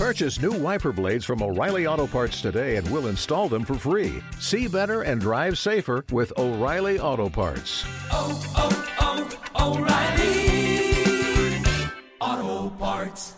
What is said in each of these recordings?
Purchase new wiper blades from O'Reilly Auto Parts today and we'll install them for free. See better and drive safer with O'Reilly Auto Parts. oh, oh, O'Reilly. Auto Parts.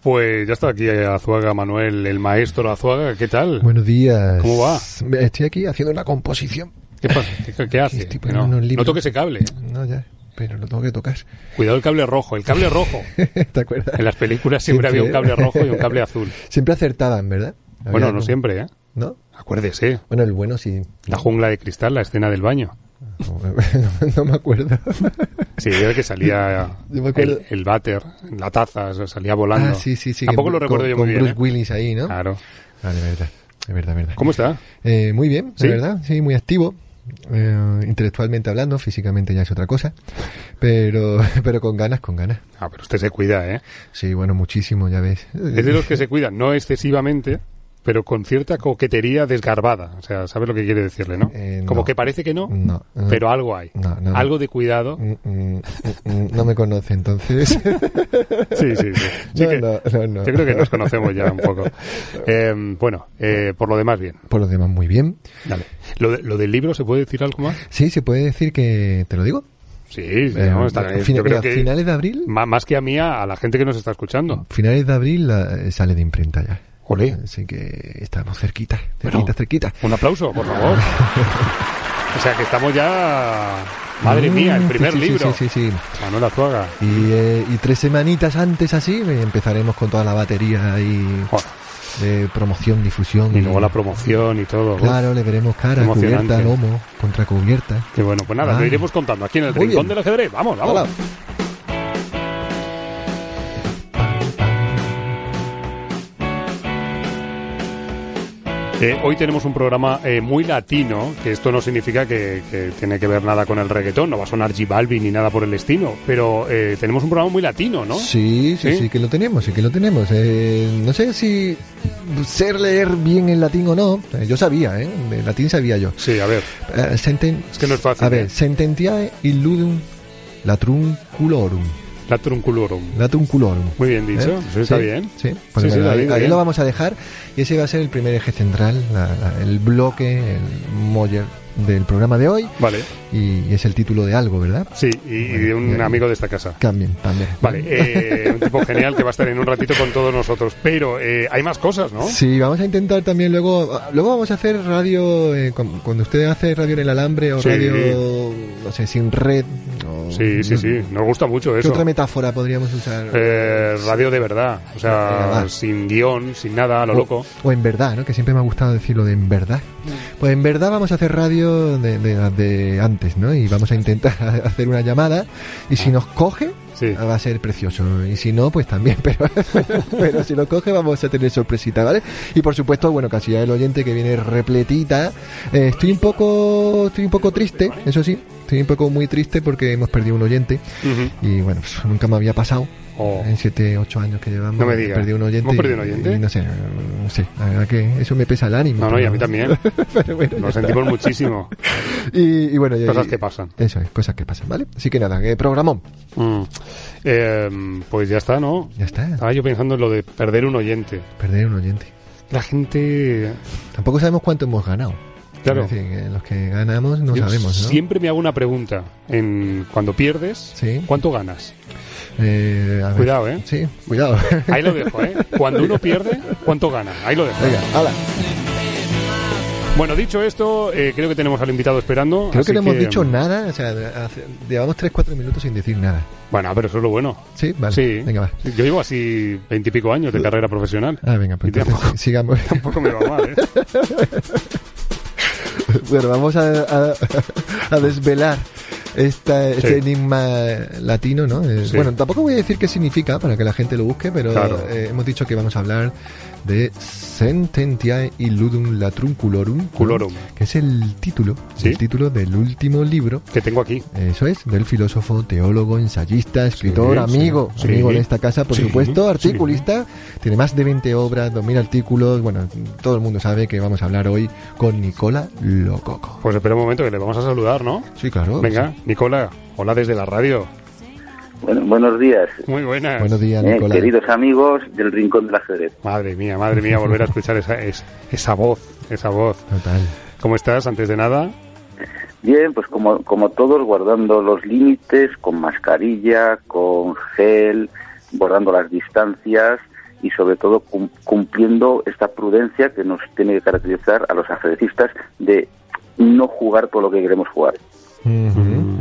Pues ya está aquí Azuaga Manuel, el maestro Azuaga. ¿Qué tal? Buenos días. ¿Cómo va? Estoy aquí haciendo una composición. ¿Qué pasa? ¿Qué, qué hace? Estoy no, unos libros. no toque ese cable. No, ya, pero lo tengo que tocar. Cuidado el cable rojo. El cable rojo. ¿Te acuerdas? En las películas siempre había un cable rojo y un cable azul. Siempre acertaban, ¿verdad? Había Bueno, no siempre, ¿eh? ¿No? Acuérdese. Bueno, el bueno sí. La jungla de cristal, la escena del baño. No, no me acuerdo. Sí, era que salía Yo el, el váter, la taza, o sea, salía volando. Ah, sí, sí, sí. Tampoco que lo con- recuerdo yo con muy bien. Bruce ¿eh? Willis ahí, ¿no? Claro. Vale, verdad. Es verdad, verdad. ¿Cómo está? Eh, muy bien, ¿Sí? la verdad. Sí, muy activo. Eh, intelectualmente hablando, físicamente ya es otra cosa. Pero, pero con ganas, con ganas. Ah, pero usted se cuida, ¿eh? Sí, bueno, muchísimo, ya ves. Es de los que se cuidan, no excesivamente, pero con cierta coquetería desgarbada. O sea, ¿sabes lo que quiere decirle, no? Eh, Como no. que parece que no, No. pero algo hay. Algo de cuidado. Mm, mm, mm, No me conoce, entonces. Sí, sí, sí. Sí que-. Yo creo que nos conocemos ya un poco. Eh, bueno, eh, por lo demás, bien. Por lo demás, muy bien. Dale. Lo, de- lo del libro, ¿se puede decir algo más? Sí, se puede decir que. ¿Te lo digo? Sí, sí, Eh, no, está- fin- yo creo mira, que finales de abril. más que a mí, a a la gente que nos está escuchando. Finales de abril eh, sale de imprenta ya. Olé. Así que estamos cerquita, cerquita, Bueno. cerquita. Un aplauso, por favor. o sea que estamos ya... Madre Mm, mía, el primer sí, sí, libro. Sí, sí, sí. Manuel Azuaga. Y, eh, y tres semanitas antes así empezaremos con toda la batería y de promoción, difusión. Y luego la promoción y todo. Claro, le veremos cara, cubierta, lomo, contra cubierta. Qué bueno, pues nada, Ah. lo iremos contando aquí en el Muy Rincón bien. del Ajedrez. Vamos, vamos. Hola. Eh, hoy tenemos un programa eh, muy latino, que esto no significa que, que tiene que ver nada con el reggaetón, no va a sonar G Balvin ni nada por el estilo, pero eh, tenemos un programa muy latino, ¿no? Sí, sí, ¿Sí? sí, que lo tenemos, sí que lo tenemos. Eh, no sé si ser leer bien el latín o no. Eh, yo sabía, ¿eh? Latín sabía yo. Sí, a ver, Eh, senten- es que no es fácil. a ver, sententiae illudum latrunculorum. La trunculorum. Latrunculorum. Muy bien dicho, ¿Eh? está bien. Sí, pues Sí, bueno, ahí, bien. lo vamos a dejar y ese va a ser el primer eje central, la- la- el bloque, el moller del programa de hoy Vale, y es el título de algo, ¿verdad? sí, y, y de un amigo de esta casa. También, también. Vale, eh, un tipo genial que va a estar en un ratito con todos nosotros, pero eh, hay más cosas, ¿no? Sí, vamos a intentar también luego. Luego vamos a hacer radio. eh, cu- cuando usted hace radio en el alambre o Sí. radio, no sé, sin red. o- Sí, sí, sí, nos gusta mucho ¿Qué eso. otra metáfora podríamos usar? Eh, radio de verdad, o sea, sin guion, sin nada, a lo o, loco. o en verdad, ¿no? Que siempre me ha gustado decirlo de en verdad. Pues en verdad vamos a hacer radio de, de, de antes, ¿no? Y vamos a intentar hacer una llamada. Y si nos coge, Sí. va a ser precioso. Y si no, pues también. Pero, pero si nos coge, vamos a tener sorpresita, ¿vale? Y por supuesto, bueno, casi ya el oyente que viene repletita. Eh, estoy un poco, estoy un poco triste, eso sí. Estoy un poco muy triste porque hemos perdido un oyente. Y bueno, pues nunca me había pasado. Oh. En 7, 8 años que llevamos. No me un oyente. ¿Hemos perdido un y- oyente? y no sé, no sé. La verdad que eso me pesa el ánimo. No, no, y a mí también. pero bueno, está. sentimos muchísimo. Y, y bueno, y- Cosas y- que pasan. Eso es, cosas que pasan, ¿vale? Así que nada, que programón. Mm. Eh, pues ya está, ¿no? Ya está. Estaba yo pensando en lo de perder un oyente. Perder un oyente. La gente... Tampoco sabemos cuánto hemos ganado. Claro. Es decir, los que ganamos no Yo sabemos, ¿no? Siempre me hago una pregunta. En cuando pierdes, Sí. ¿cuánto ganas? Eh, a. Cuidado, ¿eh? Sí, cuidado. Ahí lo dejo, ¿eh? Cuando uno pierde, ¿cuánto gana? Ahí lo dejo. Venga, hala. Bueno, dicho esto, eh, creo que tenemos al invitado esperando. Creo que no hemos dicho nada, o sea, hace- llevamos 3-4 minutos sin decir nada. Bueno, pero eso es lo bueno. Sí, vale. Sí. Venga, va. Yo llevo así veintipico años de carrera profesional. Ah, venga, pues entonces tampoco- sigamos. Tampoco me va mal, ¿eh? bueno, vamos a, a- a desvelar esta, este enigma latino, ¿no? Eh, Sí. Bueno, tampoco voy a decir qué significa para que la gente lo busque, pero Claro. eh, hemos dicho que vamos a hablar de Sententiae illudum latrunculorum, Culorum. que es el título, Sí. el título del último libro. Que tengo aquí. Eso es, del filósofo, teólogo, ensayista, escritor, Sí, amigo, sí, amigo de esta casa, por supuesto, articulista, tiene más de 20 obras, 2000 artículos, bueno, todo el mundo sabe que vamos a hablar hoy con Nicola Lococo. Pues espera un momento que le vamos a saludar, ¿no? Sí, claro. Venga, Nicola, hola desde la radio. Bueno, buenos días, Muy buenas. Buenos días, eh, Nicolás. queridos amigos del Rincón del Ajedrez. Madre mía, madre mía, volver a escuchar esa, es- esa voz, esa voz. Total. ¿Cómo estás? Antes de nada, Bien, pues como, como todos, guardando los límites, con mascarilla, con gel, guardando las distancias y sobre todo cum- cumpliendo esta prudencia que nos tiene que caracterizar a los ajedrecistas de no jugar todo lo que queremos jugar. Ujú,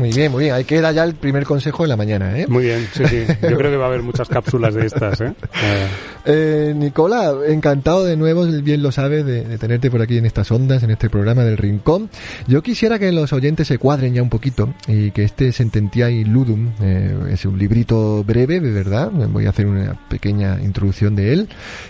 Muy bien, muy bien. Ahí queda ya el primer consejo de la mañana, ¿eh? muy bien, sí, sí. Yo creo que va a haber muchas cápsulas de estas, ¿eh? Eh, Eh, Nicola, encantado de nuevo, bien lo sabes, de, de tenerte por aquí en estas ondas, en este programa del Rincón. Yo quisiera que los oyentes se cuadren ya un poquito y que este Sententiae Ludum eh, es un librito breve, de verdad. Voy a hacer una pequeña introducción de él.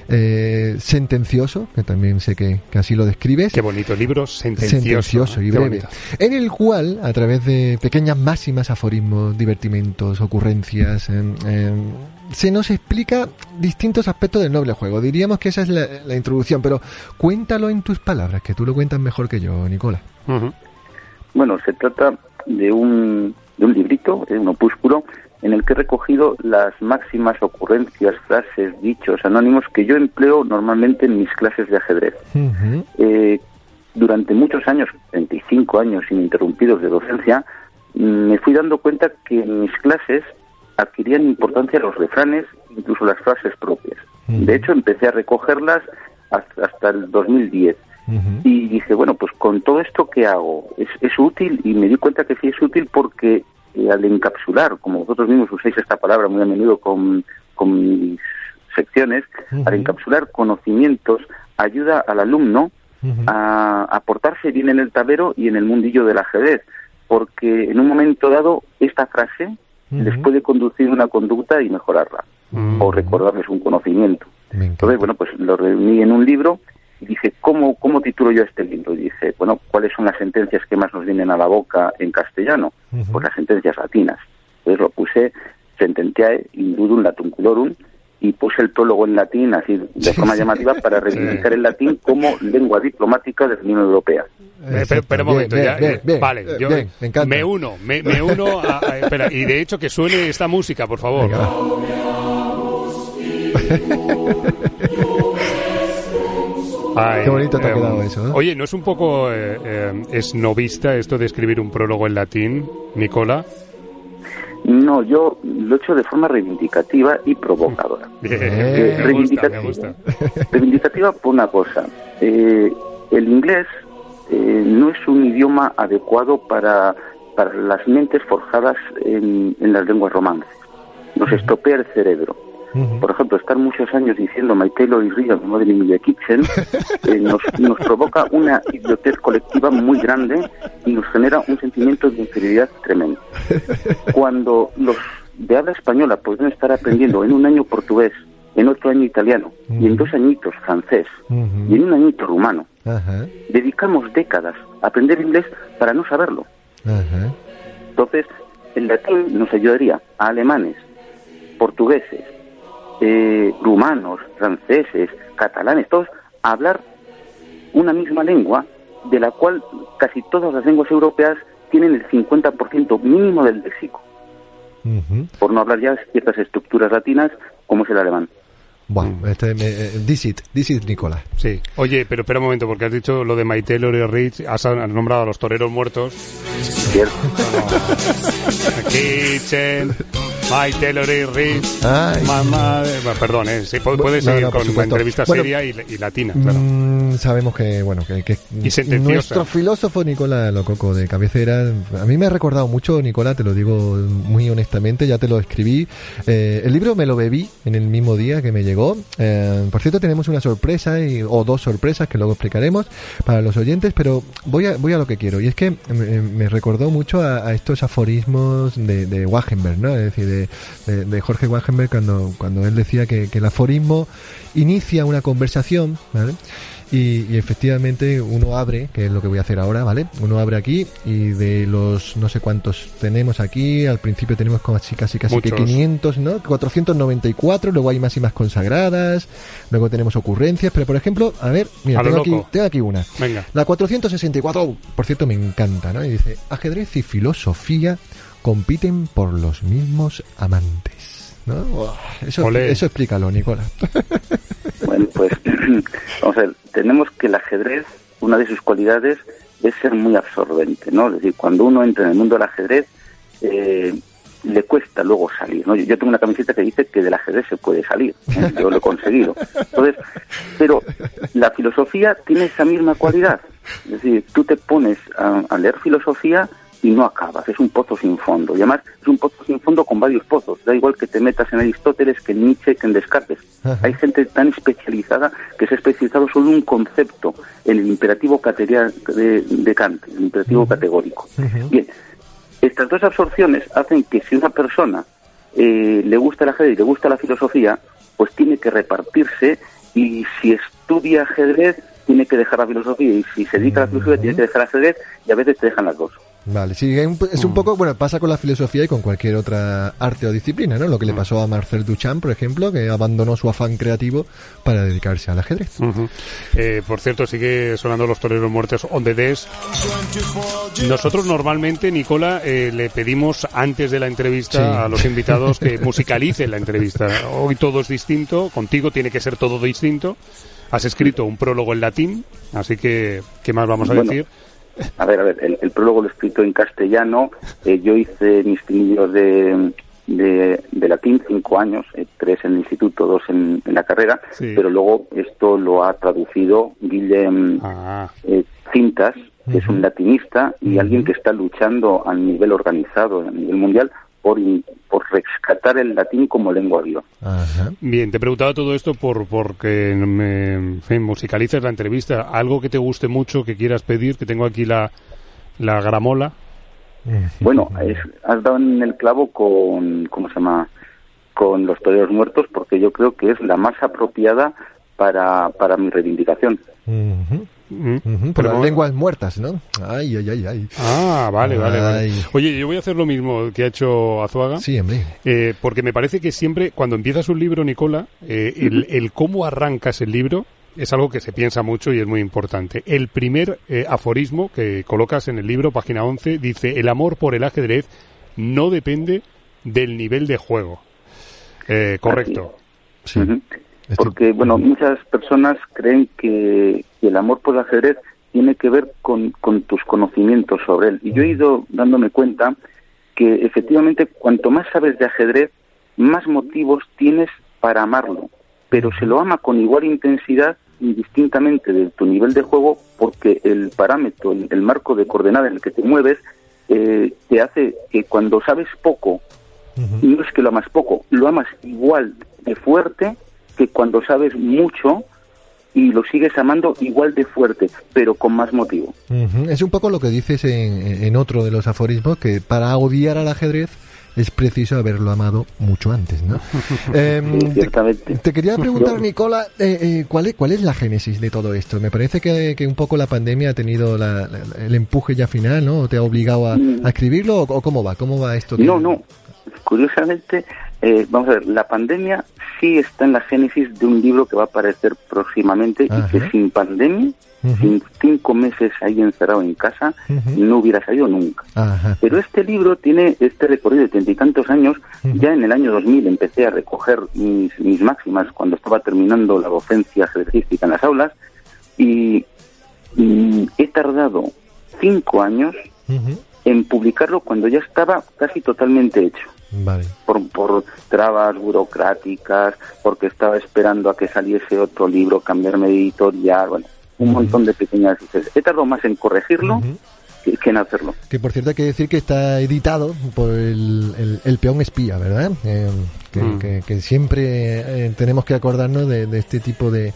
Eh, sentencioso, que también sé que, que así lo describes. qué bonito libro, sentencioso. Sentencioso y breve. En el cual, a través de pequeñas máximas, aforismos, divertimentos, ocurrencias, se nos explica distintos aspectos del noble juego. Diríamos que esa es la, la introducción, pero cuéntalo en tus palabras, que tú lo cuentas mejor que yo, Nicola. Bueno, se trata de un, de un librito, de un opúsculo, en el que he recogido las máximas ocurrencias, frases, dichos anónimos que yo empleo normalmente en mis clases de ajedrez. Eh, durante muchos años, 25 años ininterrumpidos de docencia, me fui dando cuenta que en mis clases adquirían importancia los refranes, incluso las frases propias. De hecho, empecé a recogerlas hasta, hasta el 2010. ujú, Y dije, bueno, pues con todo esto que hago, ¿es, es útil? Y me di cuenta que sí es útil porque eh, al encapsular, como vosotros mismos usáis esta palabra muy a menudo con, con mis secciones, al encapsular conocimientos ayuda al alumno a, a portarse bien en el tablero y en el mundillo del ajedrez, porque en un momento dado esta frase les puede conducir a una conducta y mejorarla, o recordarles un conocimiento. Entonces, bueno, pues lo reuní en un libro y dije, ¿cómo, ¿cómo titulo yo este libro? Y dije, bueno, ¿cuáles son las sentencias que más nos vienen a la boca en castellano? Pues las sentencias latinas. Entonces lo puse Sententiae Indudum Latum Culorum y puse el prólogo en latín, así de forma llamativa, para reivindicar el latín como lengua diplomática de la Unión Europea. Eh, Espera, espera un momento, bien, ya, bien, eh, bien, vale, eh, yo bien, me uno, me, me uno a, a- espera, y de hecho que suene esta música, por favor. Ay, Qué bonito te ha eh, quedado eso, ¿no? Oye, ¿no es un poco eh, eh, esnovista esto de escribir un prólogo en latín, Nicola? No, yo lo he hecho de forma reivindicativa y provocadora. Bien, Eh, me gusta, me gusta. Reivindicativa por una cosa. eh, el inglés eh, no es un idioma adecuado para, para las mentes forjadas en, en las lenguas romances. Nos estropea el cerebro. Por ejemplo, estar muchos años diciendo My Taylor is real, in the kitchen, eh, nos, nos provoca una idiotez colectiva muy grande y nos genera un sentimiento de inferioridad tremendo. Cuando los de habla española pueden estar aprendiendo en un año portugués, en otro año italiano y en dos añitos francés y en un añito rumano, Ajá, dedicamos décadas a aprender inglés para no saberlo. Entonces, el latín nos ayudaría a alemanes, portugueses, eh, rumanos, franceses, catalanes, todos, a hablar una misma lengua de la cual casi todas las lenguas europeas tienen el 50% mínimo del léxico, Ujú. por no hablar ya de ciertas estructuras latinas como es el alemán. Buah, este, me, eh, this it, this it, Nicola. Sí. Oye, pero espera un momento, porque has dicho lo de My Taylor y Rich, has nombrado a los toreros muertos. ¿cierto? Kitchen, My Taylor. Ay. Mamá, perdón, eh, sí, pu- puedes No, seguir no, con supuesto. entrevista Bueno, seria y, y latina, claro. Sabemos que, bueno, que, que Y nuestro filósofo Nicola Lococo de cabecera, a mí me ha recordado mucho, Nicola, te lo digo muy honestamente, ya te lo escribí. Eh, el libro me lo bebí en el mismo día que me llegó. Eh, por cierto, tenemos una sorpresa y, o dos sorpresas que luego explicaremos para los oyentes, pero voy a, voy a lo que quiero. Y es que me, me recordó mucho a, a estos aforismos de, de Wagenberg, ¿no? Es decir, de, de- de Jorge Wagenberg cuando, cuando él decía que, que el aforismo inicia una conversación, ¿vale? Y, y efectivamente uno abre, que es lo que voy a hacer ahora, ¿vale? Uno abre aquí y de los no sé cuántos tenemos aquí, al principio tenemos como así casi casi que Muchos. 500, ¿no? 494, luego hay máximas consagradas, luego tenemos ocurrencias, pero por ejemplo, a ver, mira, A tengo aquí, tengo aquí una. Venga. La 464, oh, por cierto, me encanta, ¿no? Y dice, ajedrez y filosofía compiten por los mismos amantes. Eso, Olé. eso explícalo, Nicolás. Bueno, pues vamos a ver, tenemos que el ajedrez, una de sus cualidades es ser muy absorbente, ¿no? Es decir, cuando uno entra en el mundo del ajedrez, eh, le cuesta luego salir, ¿no? Yo, yo tengo una camiseta que dice que del ajedrez se puede salir, ¿eh? yo lo he conseguido. Entonces, pero la filosofía tiene esa misma cualidad, es decir, tú te pones a, a leer filosofía y no acabas, es un pozo sin fondo. Y además es un pozo sin fondo con varios pozos. Da igual que te metas en Aristóteles, que en Nietzsche, que en Descartes. Ajá. Hay gente tan especializada que se ha especializado solo en un concepto, en el imperativo de, de Kant, el imperativo categórico. Bien, estas dos absorciones hacen que si una persona eh, le gusta el ajedrez y le gusta la filosofía, pues tiene que repartirse y si estudia ajedrez tiene que dejar la filosofía y si se dedica a la filosofía tiene que dejar el ajedrez y a veces te dejan las dos. Vale, sí, es un, es un poco, bueno, pasa con la filosofía y con cualquier otra arte o disciplina, ¿no? Lo que le pasó a Marcel Duchamp, por ejemplo, que abandonó su afán creativo para dedicarse al ajedrez. Eh, por cierto, sigue sonando los toreros muertos on the desk. Nosotros normalmente, Nicola, eh, le pedimos antes de la entrevista Sí. a los invitados que musicalicen la entrevista. Hoy todo es distinto, contigo tiene que ser todo distinto. Has escrito un prólogo en latín, así que, ¿qué más vamos a Bueno, decir? A ver, a ver, el, el prólogo lo he escrito en castellano. eh, yo hice mis pinillos de, de, de latín cinco años, eh, tres en el instituto, dos en, en la carrera, Sí. pero luego esto lo ha traducido Guillem Ah, eh, Cintas, que es un latinista y alguien que está luchando a nivel organizado, a nivel mundial, por, por rescatar el latín como lengua viva. Ajá. bien, te he preguntado todo esto por porque me en fin, musicalices la entrevista. Algo que te guste mucho, que quieras pedir, que tengo aquí la, la gramola. Bueno, es- has dado en el clavo con, ¿cómo se llama? Con los toreros muertos, porque yo creo que es la más apropiada para, para mi reivindicación. Ujú, Mm. Pero las lenguas muertas, ¿no? Ay, ay, ay, ay. Ah, vale, vale, vale. Oye, yo voy a hacer lo mismo que ha hecho Azuaga. Sí, hombre. Eh, porque me parece que siempre, cuando empiezas un libro, Nicola, eh, el, el cómo arrancas el libro es algo que se piensa mucho y es muy importante. El primer eh, aforismo que colocas en el libro, página 11, dice, el amor por el ajedrez no depende del nivel de juego. Eh, correcto. Sí. Porque, bueno, muchas personas creen que, que el amor por el ajedrez tiene que ver con, con tus conocimientos sobre él. Y yo he ido dándome cuenta que efectivamente cuanto más sabes de ajedrez, más motivos tienes para amarlo. Pero se lo ama con igual intensidad indistintamente de tu nivel de juego porque el parámetro, el, el marco de coordenada en el que te mueves, eh, te hace que cuando sabes poco, Ujú. no es que lo amas poco, lo amas igual de fuerte que cuando sabes mucho y lo sigues amando igual de fuerte, pero con más motivo. Ujú. Es un poco lo que dices en, en otro de los aforismos, que para odiar al ajedrez es preciso haberlo amado mucho antes, ¿no? Em, Sí, te, te quería preguntar, Nicola, eh, eh, ¿cuál, es, ¿cuál es la génesis de todo esto? Me parece que, que un poco la pandemia ha tenido la- la- el empuje ya final, ¿no? ¿O ¿Te ha obligado a, a escribirlo o, o cómo va? ¿Cómo va esto? que- Mm. No, no. Curiosamente, eh, vamos a ver, la pandemia sí está en la génesis de un libro que va a aparecer próximamente Ajá. y que sin pandemia, sin cinco meses ahí encerrado en casa, no hubiera salido nunca. Ajá. Pero este libro tiene este recorrido de treinta y tantos años. Ya en el año 2000 empecé a recoger mis, mis máximas cuando estaba terminando la docencia ajedrecística en las aulas y, y he tardado cinco años en publicarlo cuando ya estaba casi totalmente hecho. Vale. Por, por trabas burocráticas, porque estaba esperando a que saliese otro libro, cambiarme de editorial, bueno, un montón de pequeñas... He tardado más en corregirlo Ujú. que, que en hacerlo. Que por cierto hay que decir que está editado por el, el, el peón espía, ¿verdad? Eh, que, Mm. que- que siempre eh, tenemos que acordarnos de, de este tipo de,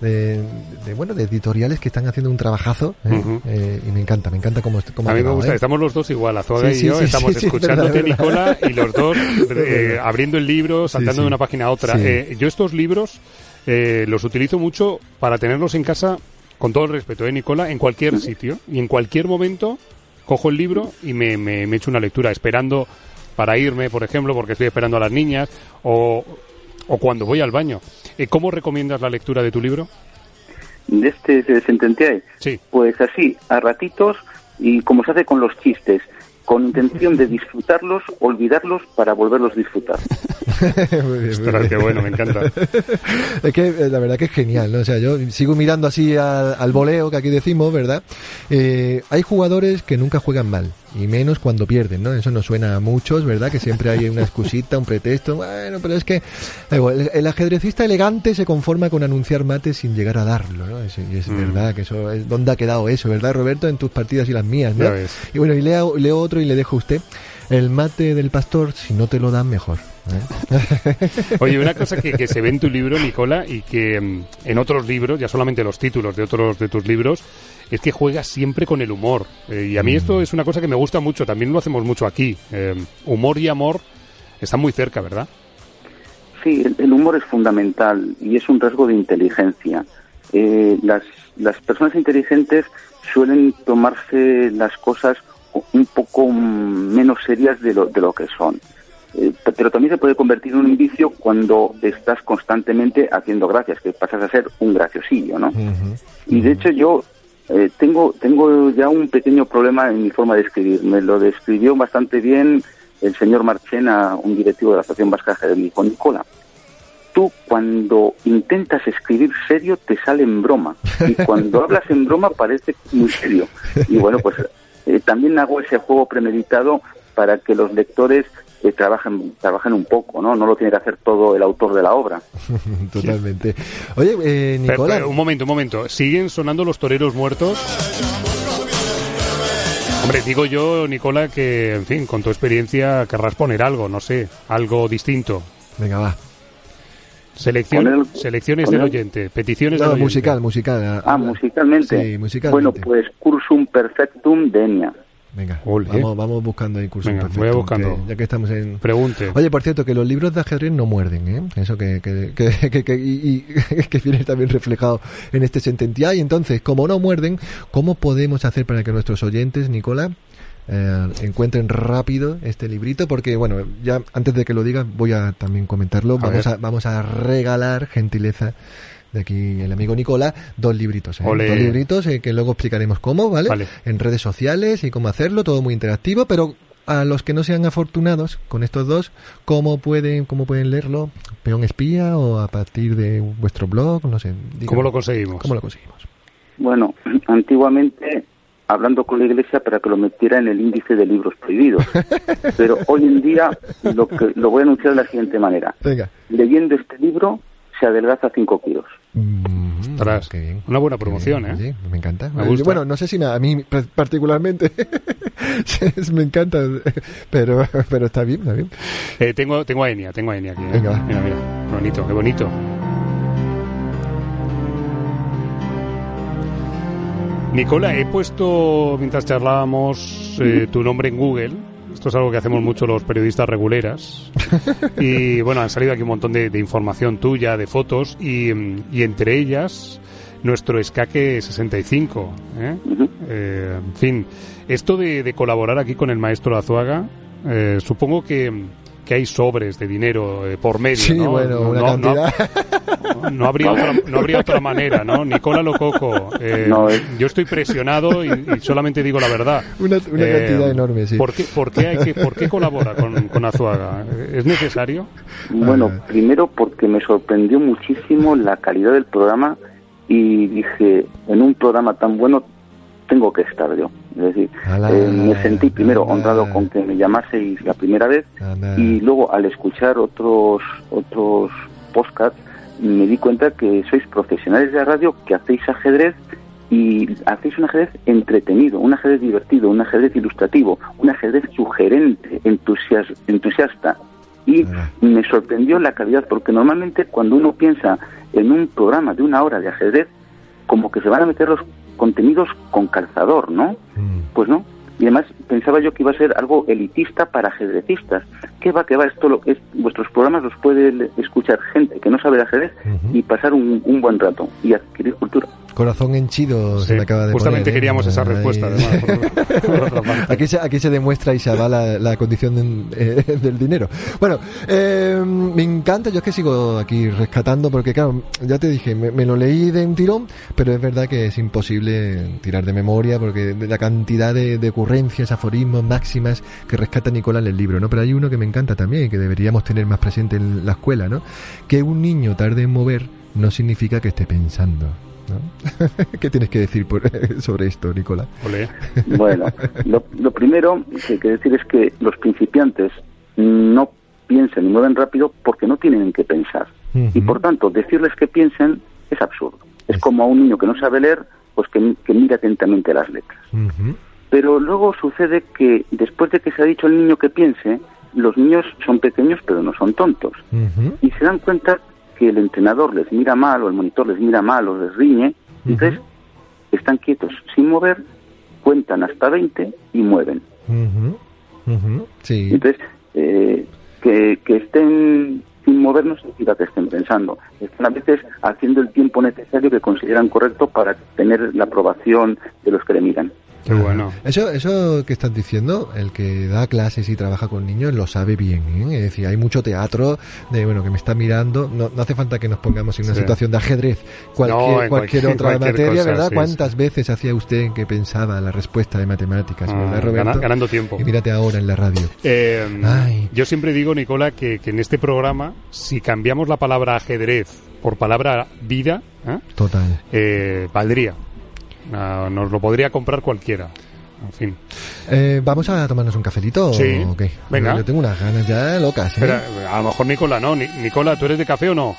de, de, bueno de editoriales que están haciendo un trabajazo ¿eh? Eh, y me encanta, me encanta cómo, cómo A mí me quedado, gusta, ¿eh? estamos los dos igual, Azuaga Sí, y sí, yo, sí, estamos escuchándote. Nicola, y los dos eh, abriendo el libro, saltando de una página a otra. Eh, yo estos libros eh, los utilizo mucho para tenerlos en casa, con todo el respeto, ¿eh, Nicola? En cualquier sitio y en cualquier momento cojo el libro y me, me, me echo una lectura, esperando para irme, por ejemplo, porque estoy esperando a las niñas, o, o cuando voy al baño. Eh, ¿Cómo recomiendas la lectura de tu libro? De este de Sentenciae, Sí. Pues así, a ratitos y como se hace con los chistes. con intención de disfrutarlos, olvidarlos para volverlos a disfrutar. Muy bien, muy Ostras, bien. qué bueno, me encanta. Es que eh, la verdad que es genial, ¿no? O sea, yo sigo mirando así al, al voleo que aquí decimos, ¿verdad? Eh, hay jugadores que nunca juegan mal, y menos cuando pierden, ¿no? Eso nos suena a muchos, ¿verdad? Que siempre hay una excusita, un pretexto. Bueno, pero es que el, el ajedrecista elegante se conforma con anunciar mate sin llegar a darlo, ¿no? Es, Mm. verdad que eso es dónde ha quedado eso, ¿verdad, Roberto? En tus partidas y las mías, ¿no? Y bueno, y leo, leo otro y le dejo a usted. El mate del pastor, si no te lo dan, mejor. ¿eh? Oye, una cosa que, que se ve en tu libro, Nicola, y que mm, en otros libros, ya solamente los títulos de otros de tus libros, es que juegas siempre con el humor. Eh, y a mí esto es una cosa que me gusta mucho, también lo hacemos mucho aquí. Eh, humor y amor están muy cerca, ¿verdad? Sí, el, el humor es fundamental y es un rasgo de inteligencia. Eh, las, las personas inteligentes suelen tomarse las cosas un poco mm, menos serias de lo, de lo que son. Eh, pe- pero también se puede convertir en un vicio cuando estás constantemente haciendo gracias, que pasas a ser un graciosillo, ¿no? Y de hecho yo eh, tengo, tengo ya un pequeño problema en mi forma de escribir. Me lo describió bastante bien el señor Marchena, un directivo de la Asociación Vasca de dijo, Nicola, tú cuando intentas escribir serio te sale en broma. Y cuando hablas en broma parece muy serio. Y bueno, pues también hago ese juego premeditado para que los lectores eh, trabajen, trabajen un poco, ¿no? No lo tiene que hacer todo el autor de la obra. Totalmente. Oye, eh, Pero- Nicolás. pero, un momento, un momento. ¿Siguen sonando los toreros muertos? Hombre, digo yo, Nicola, que, en fin, con tu experiencia querrás poner algo, no sé, algo distinto. Venga, va. Selección, el- selecciones del el- oyente, peticiones No, del oyente. musical, musical. Ah, musicalmente. Sí, musicalmente. Bueno, pues Cursum Perfectum de Enya. Venga, Ole. vamos, vamos buscando ahí curso Venga, perfecto, voy a buscando. que- ya que estamos en... Pregunte. Oye, por cierto, que los libros de ajedrez no muerden, ¿eh? Eso que, que, que, que- que- y, y- que viene también reflejado en este sentencia. Y entonces, como no muerden, ¿cómo podemos hacer para que nuestros oyentes, Nicola, eh, encuentren rápido este librito? Porque, bueno, ya antes de que lo diga, voy a también comentarlo. A vamos ver. a, vamos a regalar, gentileza de aquí el amigo Nicola, dos libritos, ¿eh? Dos libritos eh, que luego explicaremos cómo, ¿vale? Vale. En redes sociales y cómo hacerlo, todo muy interactivo, pero a los que no sean afortunados con estos dos, ¿cómo pueden, cómo pueden leerlo? ¿Peón espía o a partir de vuestro blog? No sé. dígame. ¿Cómo lo conseguimos? ¿Cómo lo conseguimos? Bueno, antiguamente hablando con la iglesia para que lo metiera en el índice de libros prohibidos. Pero hoy en día lo, que, lo voy a anunciar de la siguiente manera. Venga. Leyendo este libro se adelgaza 5 kilos. Mm, Ostras, qué bien. una buena promoción, bien, ¿eh? sí, me encanta. Me gusta. Bueno, no sé si me- a mí particularmente me encanta, pero, pero está bien, está bien. Eh, tengo, tengo a Enia, tengo a Enia aquí. ¿eh? Venga. Mira, mira, qué bonito, qué bonito. Nicola, he puesto, mientras charlábamos, eh, tu nombre en Google. Esto es algo que hacemos mucho los periodistas reguleras. Y bueno, han salido aquí un montón de, de información tuya, de fotos, y, mm, y entre ellas nuestro escaque 65. ¿eh? Eh, en fin, esto de, de colaborar aquí con el maestro Azuaga, eh, supongo que, que hay sobres de dinero eh, por medio, Sí, ¿no? bueno, No- una no- no- cantidad. no habría otra, no habría otra manera, ¿no? Nicola Lococo, eh, No, es- yo estoy presionado y, y solamente digo la verdad. Una, una Eh, cantidad enorme, sí. ¿Por qué, por qué, hay que, por qué colabora con, con Azuaga? ¿Es necesario? Bueno, primero porque me sorprendió muchísimo la calidad del programa y dije, en un programa tan bueno tengo que estar yo. Es decir, eh, me sentí primero honrado con que me llamaseis la primera vez. Y luego al escuchar otros otros podcasts me di cuenta que sois profesionales de la radio que hacéis ajedrez y hacéis un ajedrez entretenido, un ajedrez divertido, un ajedrez ilustrativo, un ajedrez sugerente, entusias- entusiasta. Y me sorprendió la calidad, porque normalmente cuando uno piensa en un programa de una hora de ajedrez, como que se van a meter los contenidos con calzador, ¿no? Mm. Pues no. Y además pensaba yo que iba a ser algo elitista para ajedrecistas. ¿Qué va, qué va? Esto lo, es, vuestros programas los puede escuchar gente que no sabe de ajedrez y pasar un, un buen rato y adquirir cultura. Corazón henchido Sí, se me acaba de Justamente poner, ¿eh? queríamos esa respuesta, además, por, por otra parte. Aquí se, aquí se demuestra y se avala la condición de- eh, del dinero. Bueno, eh, me encanta, yo es que sigo aquí rescatando, porque claro, ya te dije, me, me lo leí de un tirón, pero es verdad que es imposible tirar de memoria, porque de la cantidad de, de ocurrencias, aforismos, máximas que rescata Nicolás en el libro, ¿no? Pero hay uno que me encanta también que deberíamos tener más presente en la escuela, ¿no? Que un niño tarde en mover no significa que esté pensando. ¿No? ¿Qué tienes que decir por- sobre esto, Nicolás? Bueno, lo, lo primero que hay que decir es que los principiantes no piensan y mueven rápido porque no tienen en qué pensar. Y por tanto, decirles que piensen es absurdo. Es Es- como a un niño que no sabe leer, pues que, que mira atentamente las letras. Pero luego sucede que después de que se ha dicho al niño que piense, los niños son pequeños pero no son tontos. Y se dan cuenta que el entrenador les mira mal o el monitor les mira mal o les riñe. Entonces están quietos sin mover, cuentan hasta 20 y mueven. Sí. Entonces, eh, que, que estén sin mover no significa que estén pensando. Están a veces haciendo el tiempo necesario que consideran correcto para tener la aprobación de los que le miran. Qué bueno. Eso, eso que estás diciendo, el que da clases y trabaja con niños lo sabe bien. ¿eh? Es decir, hay mucho teatro de, bueno, que me está mirando. No, no hace falta que nos pongamos en una Sí. situación de ajedrez. Cualquier, No, en cualquier cualquier- otra cualquier materia, cosa, ¿verdad? sí, ¿Cuántas veces hacía usted que pensaba la respuesta de matemáticas, Ah, verdad, Roberto? gana- ganando tiempo. Y mírate ahora en la radio. Eh, Ay. yo siempre digo, Nicola, que, que en este programa, si cambiamos la palabra ajedrez por palabra vida, ¿eh? Total. Eh, valdría. Ah, nos lo podría comprar cualquiera. En fin. Eh, ¿Vamos a tomarnos un cafelito Sí. o qué? Venga. Yo tengo unas ganas ya locas. ¿eh? A lo mejor Nicola no. Ni- Nicola, ¿tú eres de café o no?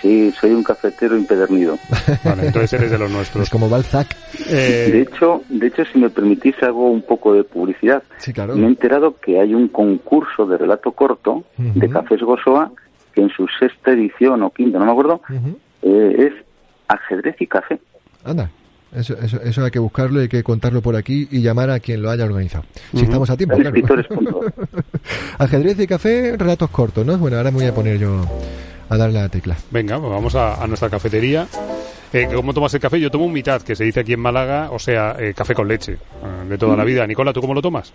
Sí, soy un cafetero empedernido. Vale, entonces eres de los Es nuestros. como Balzac. De Eh, hecho, de hecho, si me permitís, hago un poco de publicidad. Sí, claro. Me he enterado que hay un concurso de relato corto de. Cafés Gozoa que en su sexta edición o quinta, no me acuerdo, eh, es ajedrez y café. Anda. Eso, eso, eso hay que buscarlo, hay que contarlo por aquí y llamar a quien lo haya organizado. Si estamos a tiempo, claro. Ajedrez y café, relatos cortos, ¿no? Bueno, ahora me voy a poner yo a darle a la tecla. venga, pues vamos a, a nuestra cafetería. Eh, ¿Cómo tomas el café? Yo tomo un mitad, que se dice aquí en Málaga, o sea, eh, café con leche, eh, de toda la vida. Nicola, ¿tú cómo lo tomas?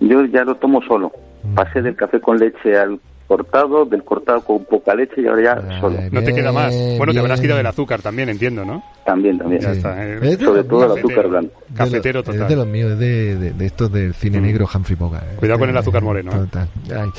Yo ya lo tomo solo. Pasé del café con leche al cortado, del cortado con poca leche y ahora ya solo. Ay, No te queda más. Bien, Bueno, te habrás quitado el azúcar también, entiendo, ¿no? También, también. Ya Sí. está. eh. Sobre todo el azúcar blanco. Cafetero total. Es de los míos, es de, de, de estos del cine Mm. negro Humphrey Bogart. eh. Cuidado con el azúcar moreno, eh. Total. Ay.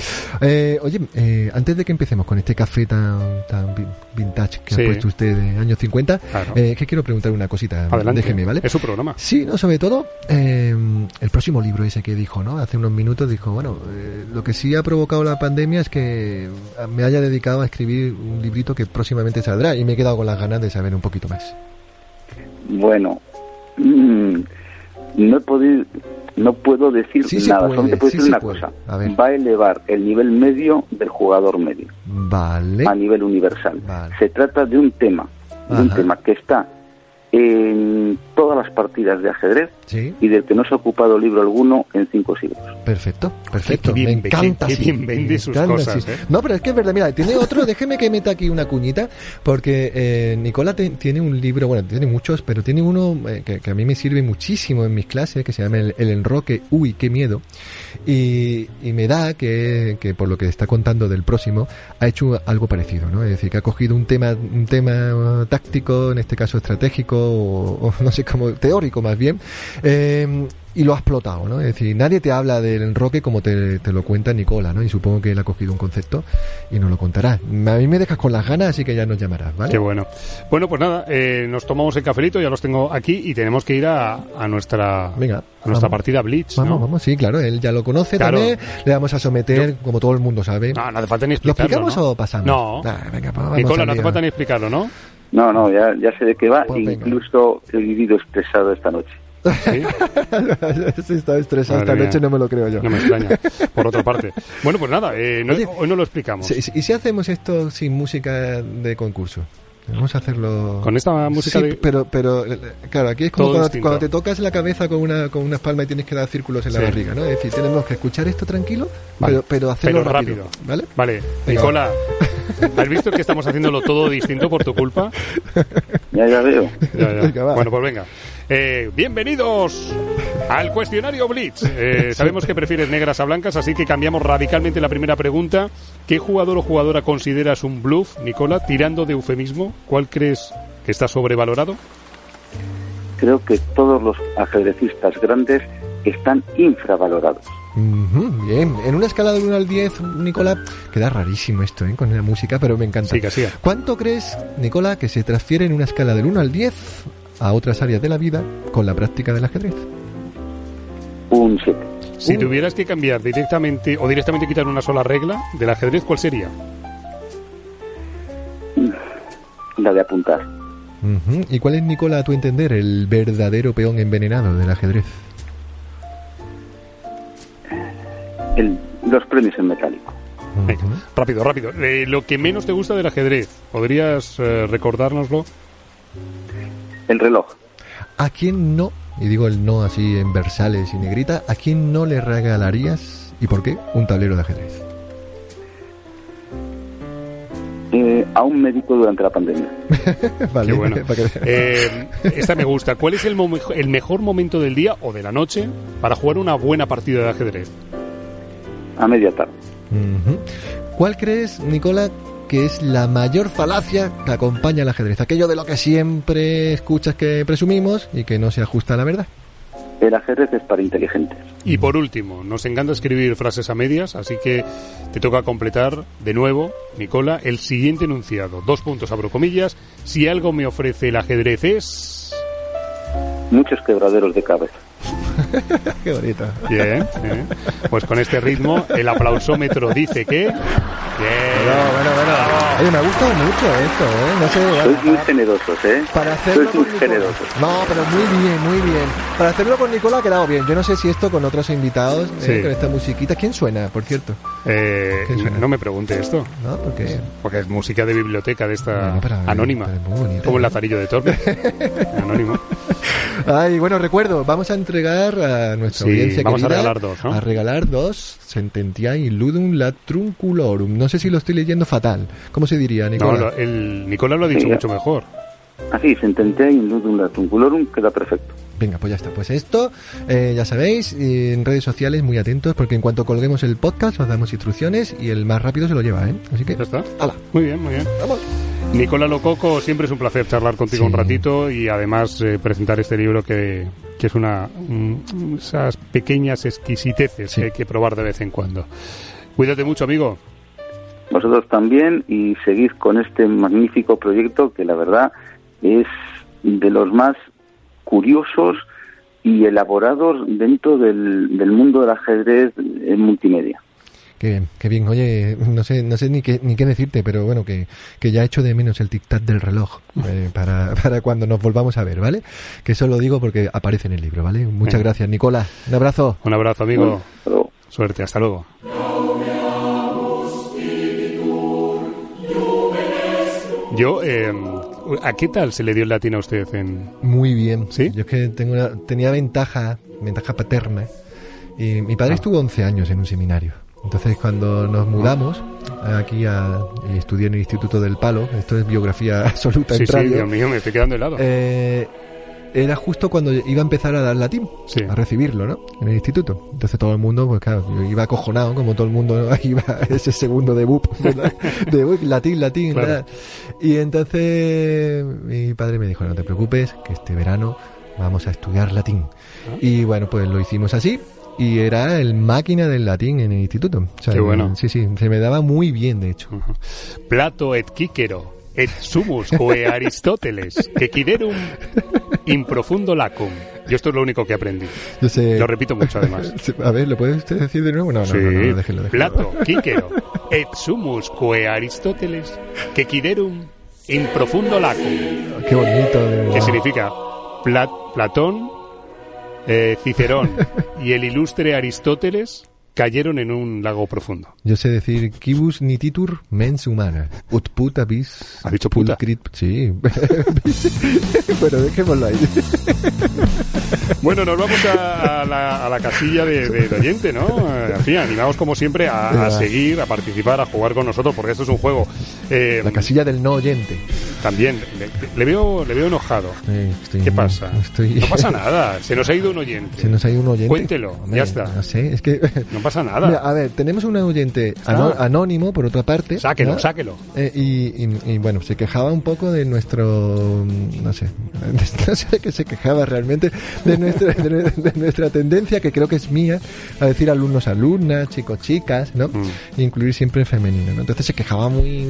Eh, oye, eh, antes de que empecemos con este café tan, tan vi- vintage que Sí. ha puesto usted de años 50, Claro. eh, que quiero preguntar una cosita. Adelante. Déjeme, ¿vale? Es su programa. Sí, no, sobre todo eh, el próximo libro ese que dijo, ¿no? Hace unos minutos dijo, bueno, eh, lo que sí ha provocado la pandemia es que me haya dedicado a escribir un librito que próximamente saldrá y me he quedado con las ganas de saber un poquito más. Bueno, mm, no he podido, no puedo decir Sí nada, puede, solamente puedo sí decir una puede. cosa. A. Va a elevar el nivel medio del jugador medio Vale. a nivel universal. Vale. Se trata de un tema, de un tema que está en todas las partidas de ajedrez Sí, y del que no se ha ocupado libro alguno en cinco siglos. perfecto, perfecto. Qué bien me ve- encanta. qué sí, bien vende sus encanta, cosas, sí. ¿eh? No, pero es que es verdad, mira, tiene otro, déjeme que meta aquí una cuñita, porque eh, Nicola te- tiene un libro, bueno, tiene muchos, pero tiene uno eh, que, que a mí me sirve muchísimo en mis clases, que se llama El, el Enroque, uy, qué miedo, y, y me da que, que por lo que está contando del próximo, ha hecho algo parecido, ¿no? Es decir, que ha cogido un tema, un tema táctico, en este caso estratégico, o, o no sé cómo, teórico más bien, eh, y lo ha explotado, ¿no? Es decir, nadie te habla del enroque como te, te lo cuenta Nicola, ¿no? Y supongo que él ha cogido un concepto y nos lo contará. A mí me dejas con las ganas, así que ya nos llamarás, ¿vale? Qué bueno. Bueno, pues nada, eh, nos tomamos el cafelito, ya los tengo aquí y tenemos que ir a, a nuestra, Venga, a nuestra vamos. partida Blitz, Vamos, ¿no? vamos, sí, claro, él ya lo conoce Claro. también, le vamos a someter, como todo el mundo sabe. No, no hace falta ni ¿Lo explicarlo, explicamos ¿no? o pasamos? No. Ah, venga, pues Nicola, no hace falta ni explicarlo, ¿no? No, no, ya, ya sé de qué va, Pues incluso he vivido estresado esta noche. Sí, Sí, estaba estresado Madre esta mía. noche, no me lo creo yo. no me extraña. Por otra parte. Bueno, pues nada, eh, no- Oye, hoy no lo explicamos. ¿Y si hacemos esto sin música de concurso? Vamos a hacerlo Con esta música Sí, de- pero pero eh, claro aquí es como cuando, cuando te tocas la cabeza con una con unas palmas y tienes que dar círculos en la Sí. barriga no es decir tenemos que escuchar esto tranquilo Vale. pero pero hacerlo Pero rápido, rápido. vale Vale, Venga. Nicola, ¿Has visto que estamos haciéndolo todo distinto por tu culpa? Ya, ya veo. Ya, ya. Venga, va. Bueno, pues venga. Eh, bienvenidos al cuestionario Blitz. Eh, sabemos que prefieres negras a blancas, así que cambiamos radicalmente la primera pregunta. ¿Qué jugador o jugadora consideras un bluff, Nicola, tirando de eufemismo? ¿Cuál crees que está sobrevalorado? Creo que todos los ajedrecistas grandes están infravalorados. Bien, en una escala del 1 al 10, Nicola, queda rarísimo esto, ¿eh? Con la música, pero me encanta. Sí, que sí. ¿Cuánto crees, Nicola, que se transfiere en una escala del 1 al 10 a otras áreas de la vida con la práctica del ajedrez? Un 7. Si Uh. tuvieras que cambiar directamente o directamente quitar una sola regla del ajedrez, ¿cuál sería? La de apuntar. ¿Y cuál es, Nicola, a tu entender, el verdadero peón envenenado del ajedrez? El- los premios en metálico. Venga, rápido, rápido. Eh, lo que menos te gusta del ajedrez, ¿podrías eh, recordárnoslo? El reloj. ¿A quién no, y digo el no así en versales y negrita, a quién no le regalarías, y por qué, un tablero de ajedrez? Eh, a un médico durante la pandemia. vale, Qué bueno. Eh, esta me gusta. ¿Cuál es el, mo- el mejor momento del día o de la noche para jugar una buena partida de ajedrez? A media tarde. ¿Cuál crees, Nicola, que es la mayor falacia que acompaña al ajedrez? Aquello de lo que siempre escuchas que presumimos y que no se ajusta a la verdad. El ajedrez es para inteligentes. Y por último, nos encanta escribir frases a medias, así que te toca completar de nuevo, Nicola, el siguiente enunciado. Dos puntos, abro comillas. Si algo me ofrece el ajedrez es... Muchos quebraderos de cabeza. Qué bonito. Bien, bien. Pues con este ritmo, el aplausómetro dice que... Bien. Bueno, bueno, bueno. Oye, me ha gustado mucho esto, ¿eh? No sé... Sois muy generosos, ¿eh? Para hacerlo Sois muy con generosos. No, pero muy bien, muy bien. Para hacerlo con Nicola ha quedado bien. Yo no sé si esto con otros invitados, eh, Sí. con esta musiquita. ¿Quién suena, por cierto? Eh, ¿Qué suena? no me pregunte esto, ¿No? Porque... porque es música de biblioteca de esta Bueno, pero- anónima. pero es muy bonita, como el ¿no? lazarillo de Tormes. Anónimo. Ay, bueno, recuerdo, vamos a entregar a nuestra Sí, audiencia vamos a querida regalar dos, ¿no? A regalar dos Sententiae Ludum Latrunculorum. No sé si lo estoy leyendo fatal. ¿Cómo se diría, No, lo- el Nicolás lo ha dicho Sí, mucho mejor. Así, sententea in ludum latunculorum queda perfecto. Venga, pues ya está. Pues esto, eh, ya sabéis, en redes sociales muy atentos porque en cuanto colguemos el podcast os damos instrucciones y el más rápido se lo lleva, ¿eh? Así que, Ya está. ¡hala! Muy bien, muy bien. ¡Vamos! Nicolás Lococo, siempre es un placer charlar contigo Sí. un ratito y además eh, presentar este libro que, que es una mm, esas pequeñas exquisiteces Sí. que hay que probar de vez en cuando. Cuídate mucho, amigo. Vosotros también y seguid con este magnífico proyecto que la verdad es de los más curiosos y elaborados dentro del, del mundo del ajedrez en multimedia. Qué bien, qué bien. Oye, no sé, no sé ni qué, ni qué decirte, pero bueno, que, que ya echo de menos el tic-tac del reloj eh, para, para cuando nos volvamos a ver, ¿vale? Que eso lo digo porque aparece en el libro, ¿vale? Muchas gracias, Nicola. Un abrazo. Un abrazo, amigo. Bueno, Suerte, hasta luego. Yo, eh, ¿a qué tal se le dio el latín a usted en, Muy bien. ¿Sí? Yo es que tengo una, tenía ventaja, ventaja paterna. Y mi padre Ah. estuvo 11 años en un seminario. Entonces, cuando nos mudamos aquí a, y estudié en el Instituto del Palo, esto es biografía absoluta Sí, en sí, Dios mío, me estoy quedando helado. eh, era justo cuando iba a empezar a dar latín, Sí. a recibirlo, ¿no? En el instituto. Entonces todo el mundo, pues claro, yo iba acojonado, como todo el mundo iba a ese segundo de BUP, ¿verdad? de uy, latín, latín, Claro. ¿verdad? Y entonces mi padre me dijo, no te preocupes, que este verano vamos a estudiar latín. Ah. Y bueno, pues lo hicimos así. Y era el máquina del latín en el instituto. O sea, Qué bueno. Sí, sí, se me daba muy bien, de hecho. Plato et Cícero, et sumus que Aristóteles, que quiderum in profundo lacum. Yo esto es lo único que aprendí. Yo sé- Lo repito mucho, además. A ver, ¿lo puede usted decir de nuevo? No, no, sí, no, no, déjelo, déjelo. Plato, Cícero, et sumus que Aristóteles, que quiderum in profundo lacum. Qué bonito. de verdad. significa Pla- Platón, eh, Cicerón y el ilustre Aristóteles cayeron en un lago profundo. Yo sé decir kibus nititur mens humana. Ut puta bis. ¿Ha dicho puta? pulcrit- Sí. bueno, dejémoslo ahí. Bueno, nos vamos a, a la, a la casilla de, de- de oyente, ¿no? Eh, En fin, animamos como siempre a, a seguir, a participar, a jugar con nosotros, porque esto es un juego. eh, La casilla del no oyente. también, le, le veo, le veo enojado. Estoy ¿Qué pasa? estoy- No pasa nada, se nos ha ido un oyente. Se nos ha ido un oyente. Cuéntelo, ya está. No sé, es que. No pasa nada. Mira, a ver, tenemos un oyente ano- anónimo, por otra parte. Sáquelo, ¿no? sáquelo. Eh, y, y- y, bueno, se quejaba un poco de nuestro, mm, no sé, no sé de qué se quejaba realmente, de nuestra, de, de nuestra tendencia, que creo que es mía, a decir alumnos, alumnas, chicos, chicas, ¿no? Mm. Incluir siempre en femenino, ¿no? Entonces se quejaba muy,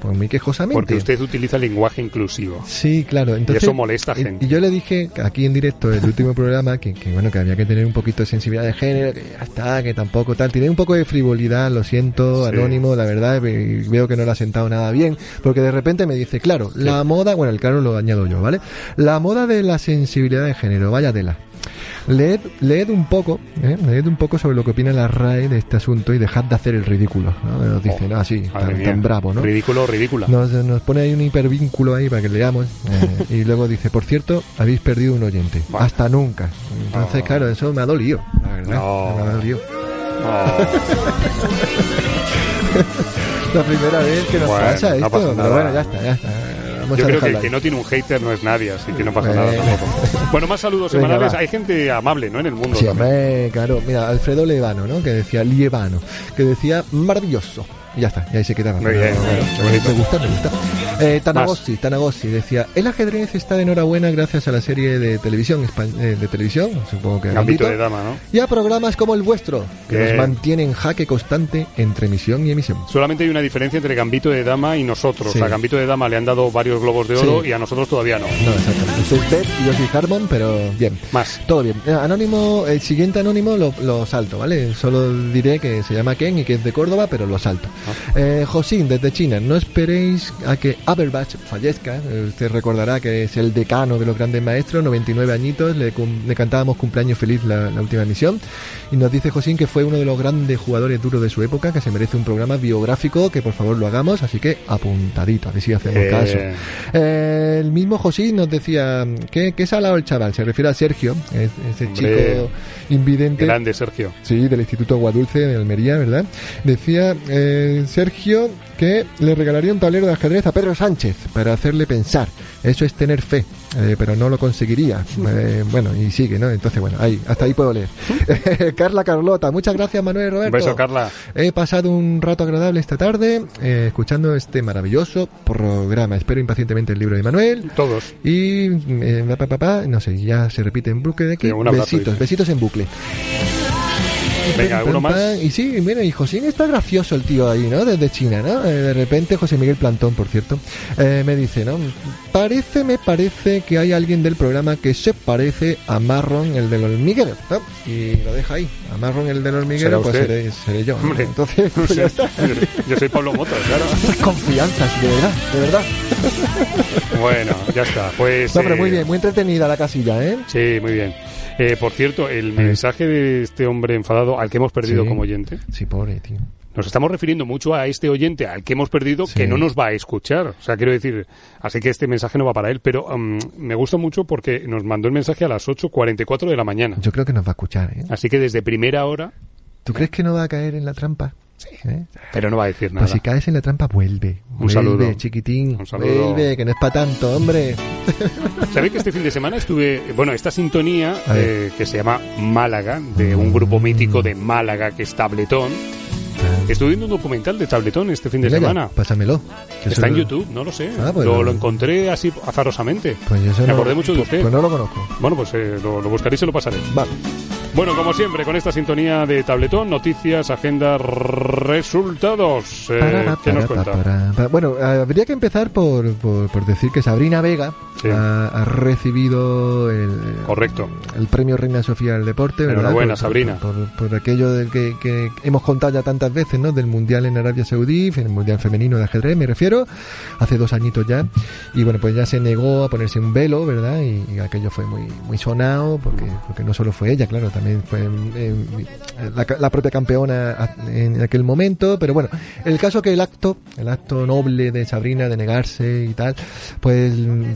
pues muy quejosamente. Porque usted utiliza lenguaje inclusivo. Sí, claro. Entonces, eso molesta a y- gente. Y, yo le dije aquí en directo, el último programa, que, que, bueno, que había que tener un poquito de sensibilidad de género, que ya está, que tampoco tal. Tiene un poco de frivolidad, lo siento, Sí. anónimo, la verdad, veo que no le ha sentado nada bien, porque de repente me dice, claro, la moda, bueno, el claro lo añado yo, ¿vale? La moda de la sensibilidad de género, vaya tela. Leed, leed un poco, ¿eh? leed un poco sobre lo que opina la RAE de este asunto y dejad de hacer el ridículo, ¿no? Nos dice, Oh, así, madre tan, bravo, ¿no? Ridículo, ridícula. Nos, nos pone ahí un hipervínculo ahí para que leamos. eh, y luego dice, por cierto, habéis perdido un oyente. Bueno. Hasta nunca. Entonces, claro, eso me ha dolido, la verdad. No. Me ha dolido. Oh, La primera vez que nos Bueno, pasa no esto. pasa pero bueno, ya está, ya está. Vamos Yo creo que el que no tiene un hater no es nadie, así que no pasa nada Bueno. tampoco. Bueno, más saludos Venga, semanales. va. Hay gente amable, ¿no? En el mundo. Sí, hombre, claro. Mira, Alfredo Levano, ¿no? Que decía Lievano, que decía maravilloso. Y ya está, y ahí se quedaba. Muy bien, me gusta, me gusta. Eh, Tanagossi, Tanagossi decía, el ajedrez está de enhorabuena gracias a la serie de televisión, eh, de televisión, supongo que Gambito Gambito, de dama, ¿no? y a programas como el vuestro, que Bien. nos mantienen en jaque constante entre emisión y emisión. Solamente hay una diferencia entre Gambito de Dama y nosotros. Sí. A Gambito de Dama le han dado varios globos de oro Sí. y a nosotros todavía no. No, exactamente. Soy Pep y yo soy Harmon, pero bien. Más. Todo bien. Eh, Anónimo, el siguiente anónimo lo, lo salto, ¿vale? Solo diré que se llama Ken y que es de Córdoba, pero lo salto. Eh, Josín, desde China, no esperéis a que Aberbach fallezca. Usted recordará que es el decano de los grandes maestros, 99 añitos, le, le cantábamos cumpleaños feliz la, la última emisión. Y nos dice Josín que fue uno de los grandes jugadores duros de su época, que se merece un programa biográfico, que por favor lo hagamos, así que apuntadito, a ver si hacemos Eh, caso. Eh, el mismo José nos decía que, que salado el chaval, se refiere a Sergio, es- ese Hombre. chico invidente. Grande, Sergio. Sí, del Instituto Aguadulce de Almería, ¿verdad? Decía eh, Sergio que le regalaría un tablero de ajedrez a Pedro Sánchez para hacerle pensar. Eso es tener fe, eh, pero no lo conseguiría. Eh, bueno, y sigue, ¿no? Entonces, bueno, ahí, hasta ahí puedo leer. Carla Carlota, muchas gracias, Manuel y Un Roberto. beso, Carla. He pasado un rato agradable esta tarde eh, escuchando este maravilloso programa. Espero impacientemente el libro de Manuel. Todos. Y eh, pa, pa, pa, pa, no sé, ya se repite en bucle de aquí. Sí, besitos, dice. besitos en bucle. Venga, ¿alguno más? Y sí, mira, y José está gracioso el tío ahí, ¿no? Desde China, ¿no? Eh, de repente, José Miguel Plantón, por cierto, eh, me dice, ¿no? Parece, me parece que hay alguien del programa que se parece a Marron, el del hormiguero, ¿no? Y lo deja ahí. A Marron, el del hormiguero, ¿Será pues seré, seré yo. Hombre, Entonces, pues sé. ya está. Yo soy Pablo Motos, claro. Confianzas, de verdad, de verdad. Bueno, ya está. Pues. No, pero eh, muy bien, muy entretenida la casilla, ¿eh? Sí, muy bien. Eh, por cierto, el mensaje de este hombre enfadado al que hemos perdido Sí. como oyente, Sí, pobre, tío. nos estamos refiriendo mucho a este oyente al que hemos perdido Sí. que no nos va a escuchar. O sea, quiero decir, así que este mensaje no va para él, pero mm, me gusta mucho porque nos mandó el mensaje a las 8.44 de la mañana. Yo creo que nos va a escuchar, ¿eh? Así que desde primera hora, ¿Tú crees que no va a caer en la trampa? Sí. pero no va a decir nada. Pues si caes en la trampa, vuelve. Un vuelve, saludo. chiquitín. Un saludo. Vuelve, que no es para tanto, hombre. ¿Sabéis que este fin de semana estuve, bueno, esta sintonía eh, que se llama Málaga, de un grupo mítico de Málaga que es Tabletón, estuve viendo un documental de Tabletón este fin de ya, semana. pásamelo. Está en no- YouTube, no lo sé. Ah, pues lo, no. lo encontré así azarosamente. Pues yo Me no- acordé mucho de pues- usted. Pues no lo conozco. Bueno, pues eh, lo, lo buscaré y se lo pasaré. Vale. Bueno, como siempre, con esta sintonía de Tabletón, noticias, agenda, resultados. Eh, Para, ¿Qué nos para, cuenta? para. Bueno, habría que empezar por, por, por decir que Sabrina Vega Sí. ha, ha recibido el, Correcto. el premio Reina Sofía del Deporte. Enhorabuena, Por- Sabrina. Por, por aquello del que, que hemos contado ya tantas veces, ¿no? Del Mundial en Arabia Saudí, el Mundial Femenino de Ajedrez, me refiero, hace dos añitos ya. Y bueno, pues ya se negó a ponerse un velo, ¿verdad? Y, y aquello fue muy muy sonado, porque, porque no solo fue ella, claro, también fue eh, la, la propia campeona en aquel momento. Pero bueno, el caso que el acto, el acto noble de Sabrina de negarse y tal, pues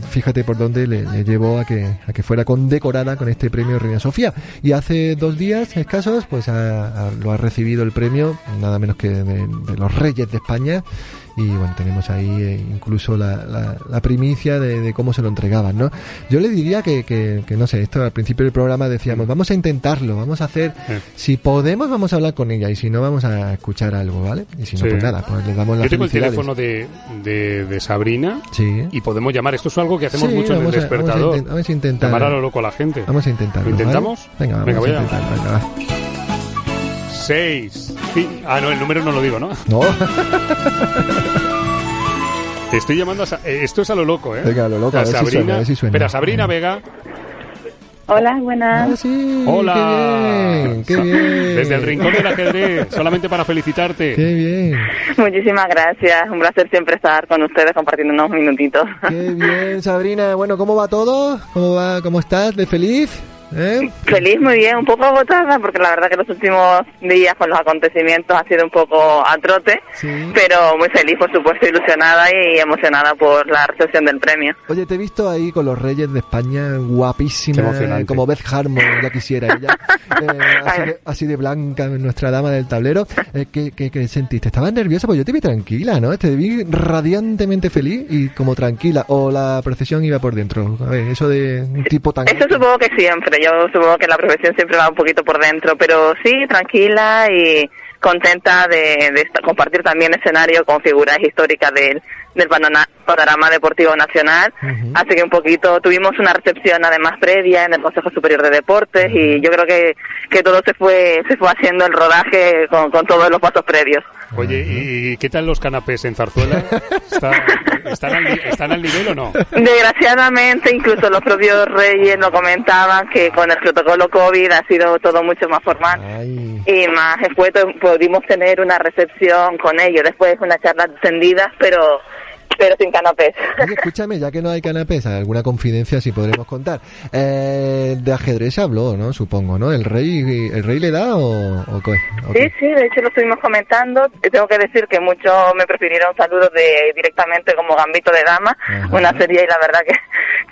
fíjate por dónde le, le llevó a que, a que fuera condecorada con este premio Reina Sofía. Y hace dos días escasos, pues lo ha recibido el premio, nada menos que de los Reyes de España y bueno, tenemos ahí eh, incluso la, la, primicia de, de, cómo se lo entregaban, ¿no? Yo le diría que, que, que, no sé, esto al principio del programa decíamos, mm. vamos a intentarlo, vamos a hacer, si podemos vamos a hablar con ella y si no vamos a escuchar algo, ¿vale? Y si no, pues nada, pues le damos la Yo tengo el teléfono de, de, de Sabrina sí. y podemos llamar, esto es algo que hacemos mucho en el despertador. Vamos a, vamos intentar. Llamar a lo loco a la gente. Vamos a intentarlo. ¿Lo intentamos? ¿vale? Venga, vamos Venga, va. 6 fin. Ah, no, el número no lo digo, ¿no? No. Te estoy llamando a. Sa eh, Esto es a lo loco, ¿eh? Venga, a lo loco. A, a Sabrina. Si suena, a si suena. Pero a Sabrina Vega. Hola, buenas. Ah, sí, Hola. Desde el rincón del ajedrez, solamente para felicitarte. Qué bien. Muchísimas gracias. Un placer siempre estar con ustedes compartiendo unos minutitos. Qué bien, Sabrina. Bueno, ¿cómo va todo? ¿Cómo va? ¿Cómo estás? ¿De feliz? ¿Eh? Feliz, muy bien, un poco agotada porque la verdad que los últimos días con los acontecimientos ha sido un poco a trote, Sí. pero muy feliz, por supuesto, ilusionada y emocionada por la recepción del premio. Oye, te he visto ahí con los Reyes de España, guapísima, como Beth Harmon, ya quisiera ella, eh, así, de, así de blanca, nuestra dama del tablero. Eh, ¿qué, qué, qué sentiste? ¿Estabas nerviosa? Pues yo te vi tranquila, ¿no? Te vi radiantemente feliz y como tranquila. ¿O la procesión iba por dentro? A ver, eso de un tipo tan... Eso supongo que siempre, yo supongo que la profesión siempre va un poquito por dentro, pero sí, tranquila y contenta de, de compartir también escenario con figuras históricas del, del panorama deportivo nacional. Ujú. Así que un poquito tuvimos una recepción además previa en el Consejo Superior de Deportes y yo creo que, que todo se fue, se fue haciendo el rodaje con, con todos los pasos previos. Oye, ¿y qué tal los canapés en Zarzuela? ¿Está- ¿Están, al, ¿Están al nivel o no? Desgraciadamente, incluso los propios reyes lo comentaban que con el protocolo COVID ha sido todo mucho más formal. Ay, y más después pudimos tener una recepción con ellos, después una charla extendida, pero pero sin canapés. Oye, escúchame, ya que no hay canapés, alguna confidencia si podremos contar. Eh, de ajedrez habló, ¿no? Supongo, ¿no? ¿El rey el rey le da o, o qué? ¿O Sí, sí, de hecho lo estuvimos comentando. Y Tengo que decir que muchos me prefirieron saludos de directamente como Gambito de Dama, Ajá. una serie y la verdad que,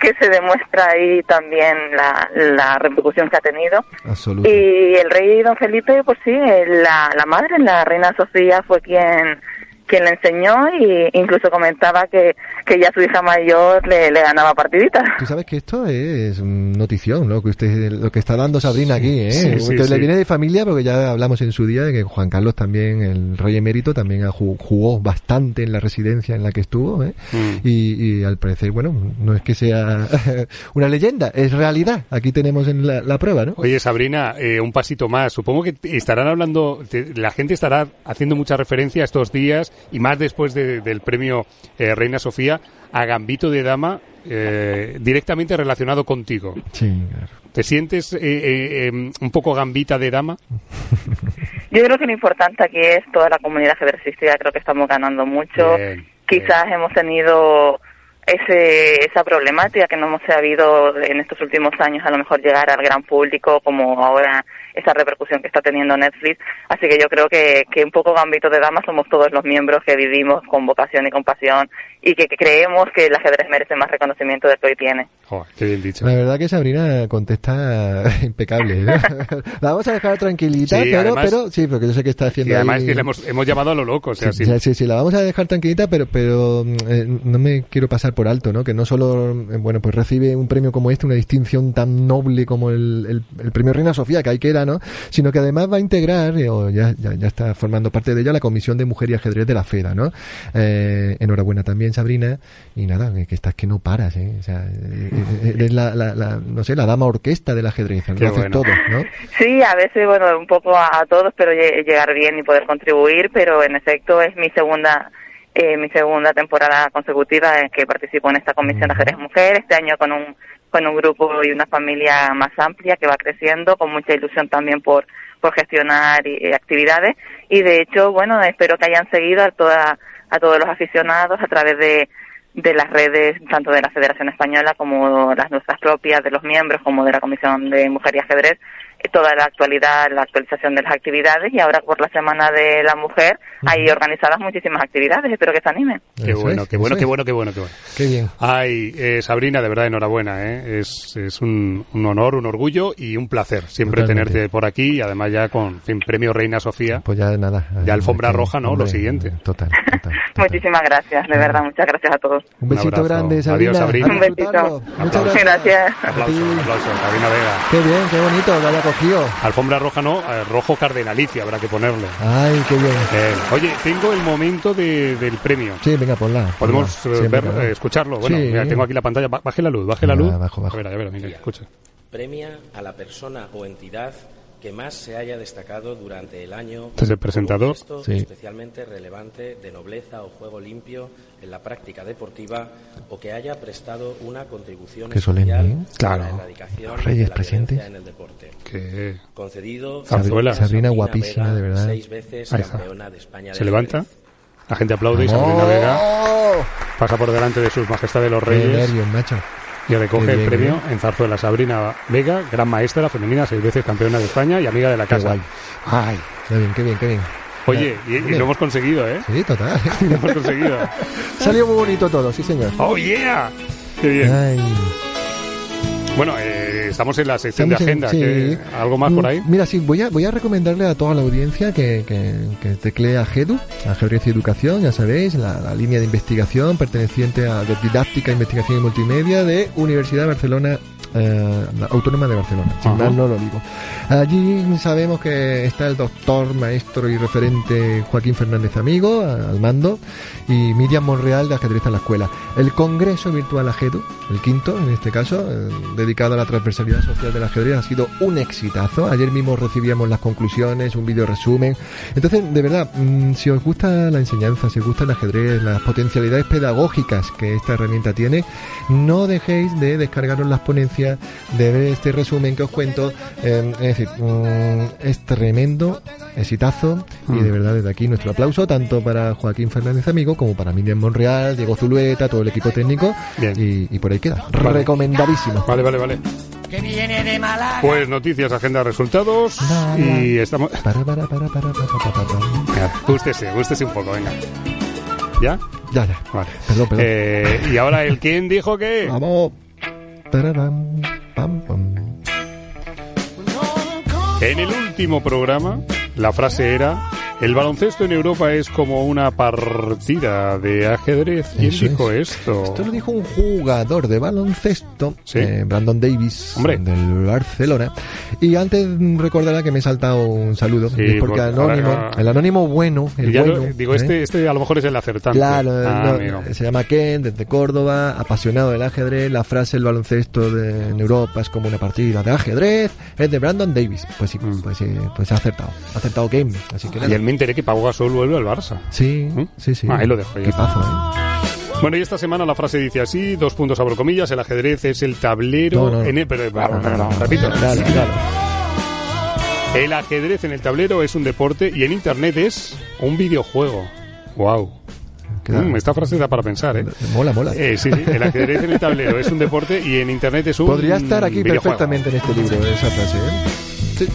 que se demuestra ahí también la, la repercusión que ha tenido. Absoluto. Y el rey don Felipe, pues sí, eh, la, la madre, la reina Sofía, fue quien quien le enseñó y incluso comentaba que, que ya su hija mayor le, le ganaba partiditas. Tú sabes que esto es notición, ¿no? Que usted, lo que está dando Sabrina aquí, ¿eh? Sí, sí, sí. le viene de familia porque ya hablamos en su día de que Juan Carlos también, el rey emérito, también jugó bastante en la residencia en la que estuvo, ¿eh? Mm. Y, y al parecer, bueno, no es que sea una leyenda, es realidad. Aquí tenemos en la, la prueba, ¿no? Oye, Sabrina, eh, un pasito más. Supongo que estarán hablando, te- la gente estará haciendo mucha referencia estos días y más después de- del premio eh, Reina Sofía a Gambito de Dama eh, directamente relacionado contigo. Sí, claro. ¿Te sientes eh, eh, em, un poco gambita de dama? Yo creo que lo importante aquí es toda la comunidad ajedrecística, creo que estamos ganando mucho. Bien, Quizás hemos tenido ese, esa problemática que no hemos sabido en estos últimos años a lo mejor llegar al gran público como ahora esa repercusión que está teniendo Netflix. Así que yo creo que, que un poco Gambito de Dama somos todos los miembros que vivimos con vocación y con pasión y que, que creemos que el ajedrez merece más reconocimiento del que hoy tiene. Qué bien dicho. La verdad que Sabrina contesta impecable. ¿no? la vamos a dejar tranquilita, Sí, pero, además- pero sí, porque yo sé que está haciendo Y además ahí- que le hemos, hemos llamado a lo loco. O sea, Sí, sí. sí, sí, sí, la vamos a dejar tranquilita, pero pero mm, eh, no me quiero pasar por alto, ¿no? Que no solo, eh, bueno, pues recibe un premio como este, una distinción tan noble como el, el, el premio Reina Sofía, que ahí queda, ¿no? Sino que además va a integrar, eh, o ya, ya, ya está formando parte de ella, la Comisión de Mujer y Ajedrez de la FEDA, ¿no? Eh, enhorabuena también, Sabrina, y nada, que, estás que no paras, ¿eh? O sea, eh, eh, eres la, la, la, no sé, la dama orquesta del ajedrez, lo haces bueno. todo, ¿no? Sí, a veces, bueno, un poco a, a todos, pero lle- llegar bien y poder contribuir, pero en efecto es mi segunda eh, mi segunda temporada consecutiva en que participo en esta comisión de ajedrez mujer, este año con un, con un grupo y una familia más amplia que va creciendo, con mucha ilusión también por, por gestionar y- actividades y de hecho, bueno, espero que hayan seguido a toda, a todos los aficionados a través de, de las redes tanto de la Federación Española como las nuestras propias, de los miembros, como de la Comisión de Mujer y Ajedrez, toda la actualidad, la actualización de las actividades y ahora por la Semana de la Mujer hay organizadas muchísimas actividades, espero que se animen. Qué Eso bueno, es, qué bueno, qué bueno, qué bueno, qué bueno. Qué bien. Ay, eh, Sabrina, de verdad, enhorabuena, ¿eh? Es, es un, un honor, un orgullo y un placer siempre Totalmente. tenerte por aquí y además ya con fin, premio Reina Sofía. Pues ya nada. Ya alfombra Aquí, roja, ¿no? Lo siguiente. Total, total. total. Muchísimas gracias, de verdad, muchas gracias a todos. Un besito abrazo. grande, Adiós, Sabrina. Sabrina. A Un besito. Muchas Aplausos. gracias. Gracias. A Aplauso, ti. aplauso, Sabrina Vega. Qué bien, qué bonito, que cogido. Alfombra roja no, eh, rojo cardenalicia habrá que ponerle. Ay, qué bien. Eh, oye, tengo el momento de- del premio. Sí, venga, ponla. Podemos ponla. eh, Sí, ver, venga, eh, escucharlo. Bueno, Sí. mira, tengo aquí la pantalla. Ba- Baje la luz, baje la luz. bajo, bajo. A ver, a ver, mira, escucha. Premia a la persona o entidad que más se haya destacado durante el año. Este es el presentador. Gesto Sí. especialmente relevante de nobleza o juego limpio en la práctica deportiva o que haya prestado una contribución Qué especial ¿eh? a Claro. la erradicación Los reyes de la presentes. violencia en el deporte. Que Concedido Zarzuela. a Sabrina, guapísima, Vega, de verdad. Seis veces Ahí está. campeona de España de se levanta, la gente aplaude y. Sabrina Vega pasa por delante de sus majestades los Qué reyes nervios, macho. Y recoge Qué el premio ¿eh? en zarzuela. Sabrina Vega, gran maestra femenina, seis veces campeona de España y amiga de la Qué casa. guay. Ay, Qué bien, qué bien, qué bien. oye, y, lo hemos conseguido, ¿eh? Sí, total. Lo hemos conseguido. Salió muy bonito todo, sí, señor. ¡Oh, yeah! Qué bien. Ay. Bueno, eh, estamos en la sección de en- agenda. sí. ¿qué- ¿Algo más por ahí? Mm, Mira, sí, voy a, voy a recomendarle a toda la audiencia que, que, que teclee AGEDU, Ajedrez y Educación, ya sabéis, la, la línea de investigación perteneciente a de Didáctica, Investigación y Multimedia de Universidad de Barcelona, eh, Autónoma de Barcelona, si mal no lo digo. Allí sabemos que está el doctor, maestro y referente Joaquín Fernández Amigo al mando y Miriam Monreal de Ajedrez a la Escuela. El Congreso Virtual AGEDU, el quinto en este caso, eh, dedicado a la transversalidad social del ajedrez, ha sido un exitazo. Ayer mismo recibíamos las conclusiones, un vídeo resumen. Entonces, de verdad, mm, si os gusta la enseñanza, si os gusta el ajedrez, las potencialidades pedagógicas que esta herramienta tiene, no dejéis de descargaros las ponencias, de ver este resumen que os cuento. Eh, es decir, mm, es tremendo, exitazo, y Mm. de verdad desde aquí nuestro aplauso tanto para Joaquín Fernández Amigo como para Miriam Monreal, Diego Zulueta, todo el equipo técnico, Bien. y, y por ahí queda. Vale. Recomendadísimo. Vale, vale, vale. Pues noticias, agenda, resultados y estamos... Para, para, para, para, para, para, para. Venga, gústese, gústese un poco, venga. ¿Ya? Ya, ya. Vale. Perdón, perdón. Eh, y ahora el quién dijo que... Vamos. En el último programa, la frase era: El baloncesto en Europa es como una partida de ajedrez. ¿Quién Eso dijo es. esto? Esto lo dijo un jugador de baloncesto, Sí. eh, Brandon Davis, Hombre. del Barcelona. Y antes recordará que me he saltado un saludo, Sí, y es porque porque anónimo, ahora- el anónimo bueno, el lo- digo, ¿eh? este, este a lo mejor es el acertante. Claro, Ah, no, se llama Ken, desde Córdoba, apasionado del ajedrez. La frase el baloncesto de, en Europa es como una partida de ajedrez. Es de Brandon Davis. Pues sí, Mm. pues, sí, pues ha acertado. Ha acertado Game. Así que Y nada. Me enteré que Pau Gasol vuelve al Barça. Sí, ¿Mm? sí, sí. Ah, ahí lo dejo, ya Qué pazo, ¿eh? Bueno, y esta semana la frase dice así: dos puntos abro comillas, el ajedrez es el tablero. No, no, no. en el- pero, repito. Claro, claro. El ajedrez en el tablero es un deporte y en internet es un videojuego. Wow. Mm, esta frase da para pensar, ¿eh? Mola, mola. Eh, sí, sí, el ajedrez en el tablero es un deporte y en internet es un Podría estar aquí videojuego. perfectamente en este libro, esa frase, ¿eh? Sí.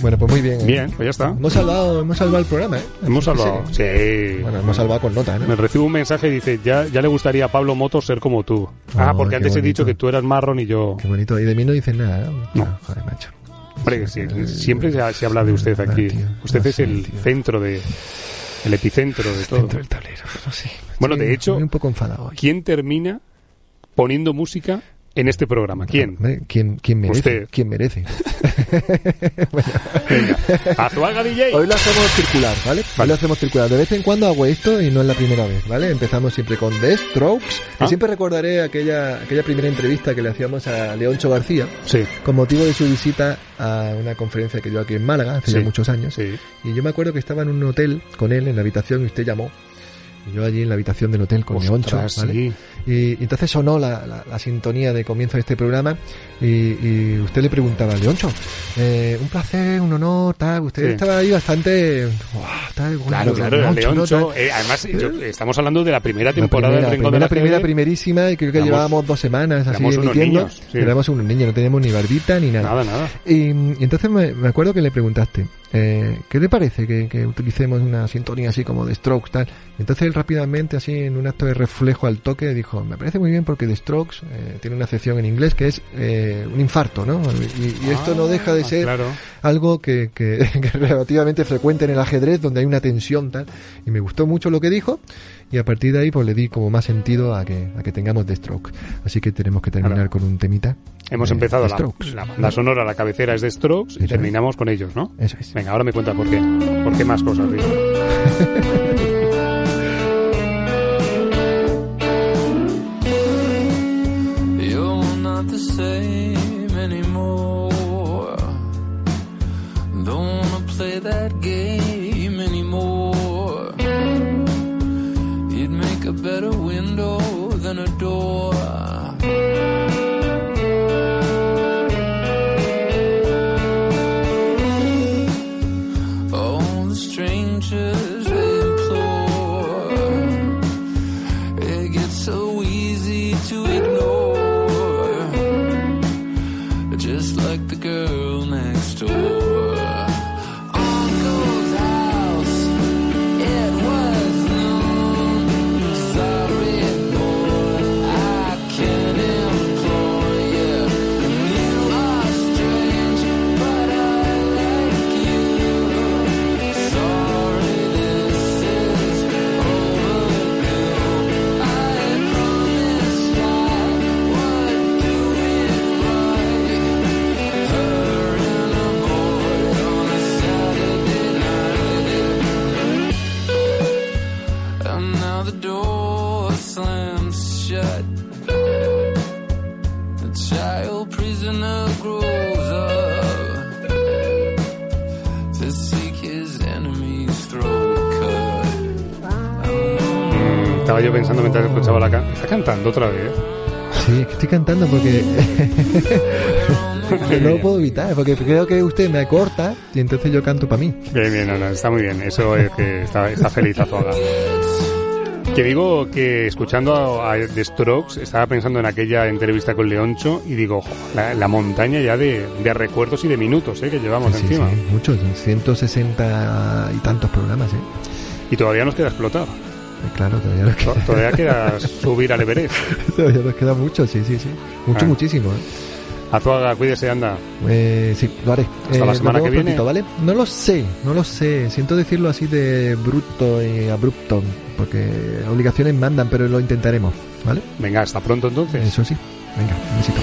Bueno, pues muy bien. ¿eh? Bien, pues ya está. Hemos salvado, hemos salvado el programa, ¿eh? Hemos salvado. sí. Sí. Bueno, hemos salvado con nota, ¿no? Me recibo un mensaje y dice, ya, ya le gustaría a Pablo Motos ser como tú. ah, porque antes he dicho que tú eras marrón y yo... Qué bonito. Y de mí no dicen nada, ¿eh? No. Joder, macho. Hombre, que sí, siempre se, se habla de usted Ah, aquí. tío. Usted Ah, es el tío. centro de... El epicentro de todo. Dentro del tablero, no sé. Bueno, de hecho- Estoy un poco enfadado hoy. ¿Quién termina poniendo música en este programa? ¿Quién? ¿Quién, quién merece? Usted. ¿Quién merece? Venga. Azuaga DJ. Hoy lo hacemos circular, ¿vale? Hoy lo hacemos circular. De vez en cuando hago esto y no es la primera vez, ¿vale? Empezamos siempre con The Strokes. Y Ah. siempre recordaré aquella, aquella primera entrevista que le hacíamos a Leoncho García Sí, con motivo de su visita a una conferencia que dio aquí en Málaga hace Sí. ya muchos años. sí. Y yo me acuerdo que estaba en un hotel con él en la habitación y usted llamó. Yo allí en la habitación del hotel con Ostras, ¿vale? sí. Y, y entonces sonó la, la- la sintonía de comienzo de este programa y, y usted le preguntaba, Leoncho, eh, un placer, un honor, tal. Usted Sí. estaba ahí bastante... "Guau, tal, bueno, Claro, claro, era Leoncho, ¿no? Leoncho. Tal". eh, además, yo- estamos hablando de la primera La temporada primera, del Rincón primera, de la primera, primerísima y creo que Éramos- llevábamos dos semanas así emitiendo. niños, sí. Éramos unos niños, no teníamos ni barbita ni nada. Nada, nada. Y, y entonces me, me acuerdo que le preguntaste, eh, ¿qué le parece que, que utilicemos una sintonía así como de Strokes tal? Entonces él rápidamente, así en un acto de reflejo al toque, dijo, me parece muy bien porque The Strokes eh, tiene una acepción en inglés que es eh, un infarto, ¿no? Y, y esto no deja de Ah, ser Claro. algo que, que, que es relativamente frecuente en el ajedrez, donde hay una tensión tal. Y me gustó mucho lo que dijo, y a partir de ahí pues le di como más sentido a que, a que tengamos The Strokes. Así que tenemos que terminar Claro. con un temita. Hemos de empezado The la, Strokes. la banda sonora, la cabecera es de Strokes y Eso es. terminamos con ellos, ¿no? Eso es. Venga, ahora me cuenta por qué. ¿Por qué más cosas? say. Door slams shut. The child prisoner grows up to seek his enemy's throat cut. Mm, Estaba yo pensando mientras escuchaba la canción. ¿Está cantando otra vez? Sí, es que estoy cantando porque que no lo puedo evitar, porque creo que usted me corta y entonces yo canto para mí. Bien, bien, no, no, está muy bien. Eso es que está, está feliz Azuaga. Que digo que escuchando a, a The Strokes estaba pensando en aquella entrevista con Leoncho y digo, jo, la, la montaña ya de, de recuerdos y de minutos eh, que llevamos Sí, encima. sí, muchos, 160 y tantos programas, ¿eh? Y todavía nos queda explotar. Eh, Claro, todavía nos queda, Todavía queda subir al Everest. todavía nos queda mucho, sí, sí, sí. Mucho, Ah. muchísimo, ¿eh? Azuaga, cuídese, anda. Eh, sí, lo haré. Hasta la nos semana que viene. prontito, ¿vale? No lo sé, no lo sé. Siento decirlo así de bruto y abrupto, porque obligaciones mandan, pero lo intentaremos, ¿vale? Venga, hasta pronto entonces. Eso sí. Venga, un besito.